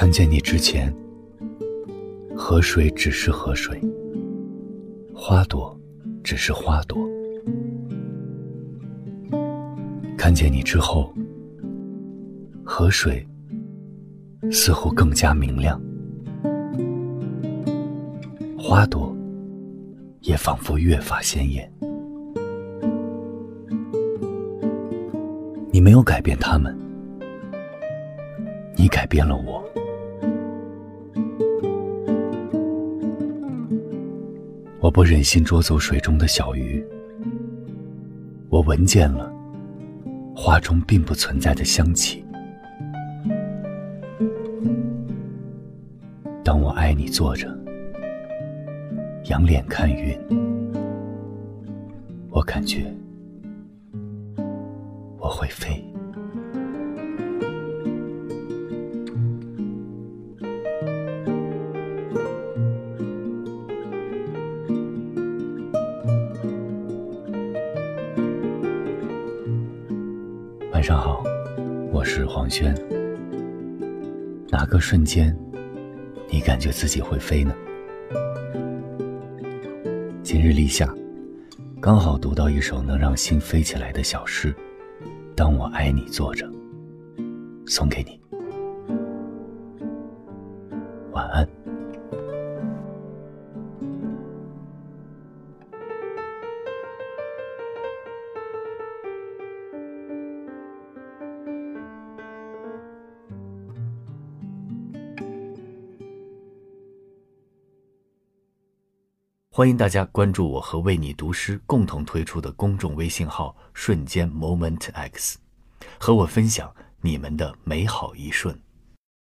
看见你之前，河水只是河水，花朵只是花朵。看见你之后，河水似乎更加明亮，花朵也仿佛越发鲜艳。你没有改变他们，你改变了我。我不忍心捉走水中的小鱼，我闻见了花中并不存在的香气。当我爱你坐着，仰脸看云，我感觉。我会飞。晚上好，我是黄轩。哪个瞬间，你感觉自己会飞呢？今日立夏，刚好读到一首能让心飞起来的小诗。当我爱你坐着，送给你。晚安。欢迎大家关注我和为你读诗共同推出的公众微信号“瞬间 Moment X”，和我分享你们的美好一瞬。